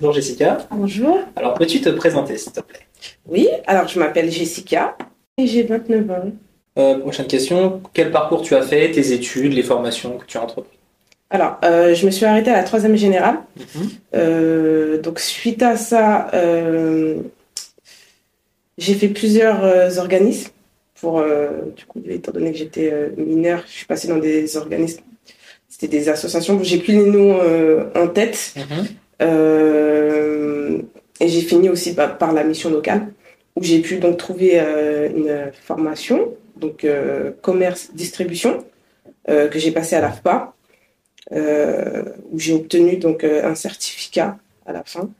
Bonjour Jessica. Bonjour. Alors peux-tu te présenter s'il te plaît? Oui, alors je m'appelle Jessica et j'ai 29 ans. Euh, Prochaine question. Quel parcours tu as fait, tes études, les formations que tu as entreprises? Alors, euh, je me suis arrêtée à la troisième générale. Mhm. Euh, donc, suite à ça, j'ai fait plusieurs organismes. Pour, du coup, étant donné que j'étais mineure, je suis passée dans des organismes. C'était des associations. J'ai plus les noms en tête. Mhm. Et j'ai fini aussi par, la mission locale, où j'ai pu donc trouver euh, une formation, donc euh, commerce distribution, euh, que j'ai passé à l'AFPA, euh, où j'ai obtenu donc euh, un certificat à la fin.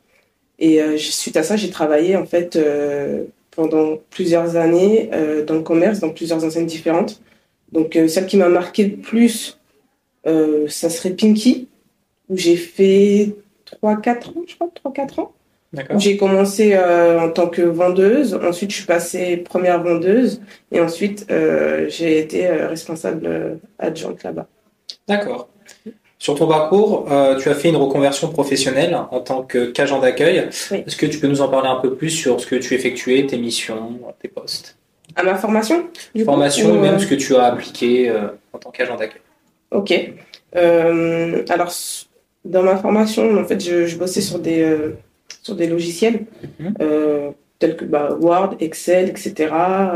Et euh, suite à ça, j'ai travaillé en fait euh, pendant plusieurs années euh, dans le commerce, dans plusieurs enseignes différentes. Donc euh, celle qui m'a marqué le plus, euh, ça serait Pinky, où j'ai fait 3-4 ans, je crois, 3-4 ans. D'accord. J'ai commencé euh, en tant que vendeuse, ensuite je suis passée première vendeuse, et ensuite euh, j'ai été euh, responsable adjointe là-bas. D'accord. Sur ton parcours, tu as fait une reconversion professionnelle en tant qu'agent d'accueil. Oui. Est-ce que tu peux nous en parler un peu plus sur ce que tu effectuais, tes missions, tes postes? À ma formation du coup, Formation ou, et même ce que tu as appliqué en tant qu'agent d'accueil. Ok. Alors, dans ma formation, en fait, je, je bossais sur des, euh, sur des logiciels Mhm. euh, tels que bah, Word, Excel, etc.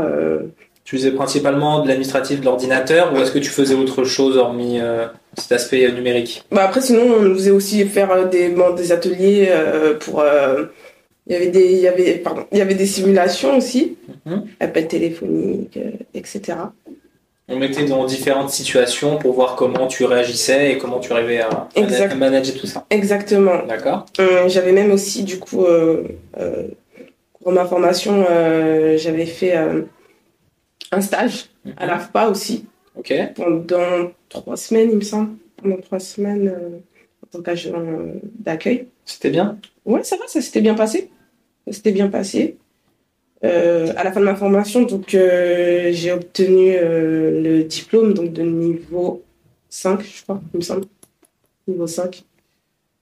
Euh, Tu faisais principalement de l'administratif de l'ordinateur ou est-ce que tu faisais autre chose hormis euh, cet aspect euh, numérique? Bah après, sinon, on nous faisait aussi faire des, bon, des ateliers euh, pour. euh, il y avait des, il y avait, pardon, il y avait des simulations aussi, Mhm. appels téléphoniques, euh, etc. On mettait dans différentes situations pour voir comment tu réagissais et comment tu arrivais à, manager tout ça. Exactement. D'accord Euh, j'avais même aussi, du coup, euh, euh, pour ma formation, j'avais fait un stage à l'AFPA aussi, Ok. pendant trois semaines, il me semble. Pendant trois semaines en tant qu'agent d'accueil. C'était bien? Ouais, ça va, ça s'était bien passé. Ça s'était bien passé. Euh, à la fin de ma formation, donc euh, j'ai obtenu euh, le diplôme donc de niveau 5, je crois, il me semble. Niveau 5.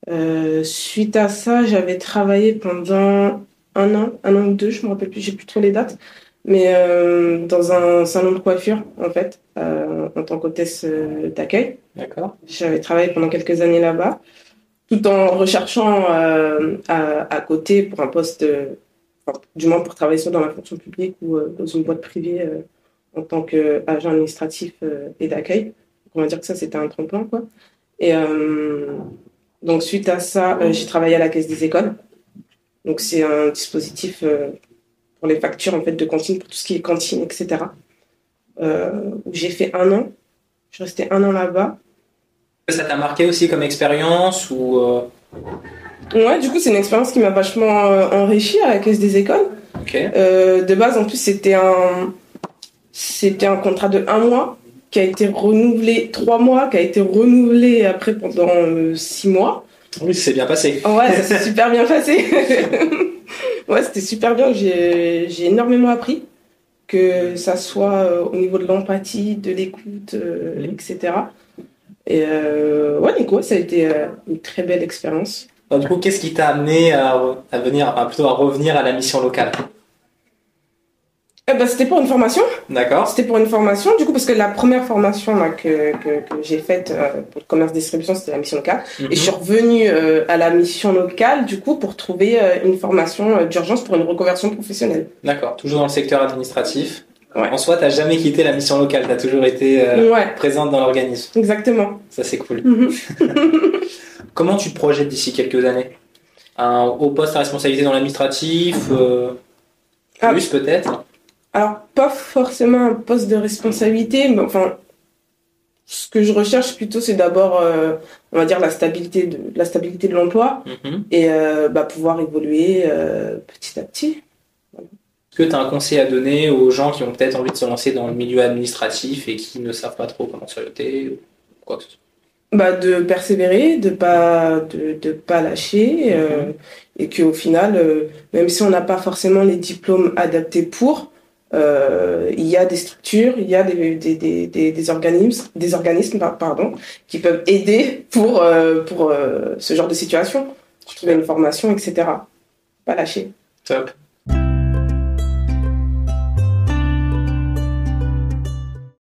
Euh, suite à ça, j'avais travaillé pendant un an, un an ou deux, je me rappelle plus, j'ai plus trop les dates, mais euh, dans un salon de coiffure, en fait, euh, en tant qu'hôtesse euh, d'accueil. D'accord. J'avais travaillé pendant quelques années là-bas, tout en recherchant à, à côté pour un poste, du moins pour travailler soit dans la fonction publique ou euh, dans une boîte privée euh, en tant qu'agent administratif euh, et d'accueil. On va dire que ça, c'était un tremplin, quoi. Et donc, suite à ça, j'ai travaillé à la caisse des écoles. Donc, c'est un dispositif pour les factures, en fait, de cantine, pour tout ce qui est cantine, etc. Où j'ai fait un an. Je restée un an là-bas. Ça t'a marqué aussi comme expérience ou Ouais, du coup, c'est une expérience qui m'a vachement euh, enrichie à la caisse des écoles. Ok. Euh, de base, en plus, c'était un, c'était un contrat de un mois qui a été renouvelé trois mois, qui a été renouvelé après pendant euh, six mois. Oui, c'est bien passé. Ouais, ça s'est super bien passé. ouais, c'était super bien. J'ai, j'ai énormément appris, que ça soit euh, au niveau de l'empathie, de l'écoute, etc. Et euh, ouais, du coup, ça a été euh, une très belle expérience. Alors, du coup, qu'est-ce qui t'a amené à, à venir, enfin, plutôt à revenir à la mission locale? Eh ben, c'était pour une formation. D'accord. C'était pour une formation, du coup, parce que la première formation là, que, que, que j'ai faite euh, pour le commerce distribution, c'était la mission locale. Et je suis revenue euh, à la mission locale, du coup, pour trouver euh, une formation d'urgence pour une reconversion professionnelle. D'accord. Toujours dans le secteur administratif. Ouais. En soi, t'as jamais quitté la mission locale. T'as toujours été euh, Ouais, présente dans l'organisme. exactement. Ça, c'est cool. Mhm. Comment tu te projettes d'ici quelques années? Un haut poste à responsabilité dans l'administratif euh, Ah. Plus peut-être? Alors, pas forcément un poste de responsabilité, mais enfin, ce que je recherche plutôt, c'est d'abord, euh, on va dire, la stabilité de, la stabilité de l'emploi Mhm. et bah, pouvoir évoluer petit à petit. Est-ce que tu as un conseil à donner aux gens qui ont peut-être envie de se lancer dans le milieu administratif et qui ne savent pas trop comment s'orienter ou quoi que ce soit? Bah, de persévérer, de pas de, de pas lâcher euh, et qu'au final, euh, même si on n'a pas forcément les diplômes adaptés pour, euh, il y a des structures, il y a des, des, des, des, des organismes, des organismes par- pardon, qui peuvent aider pour, pour ce genre de situation. trouver une formation, etc. Pas lâcher. Top.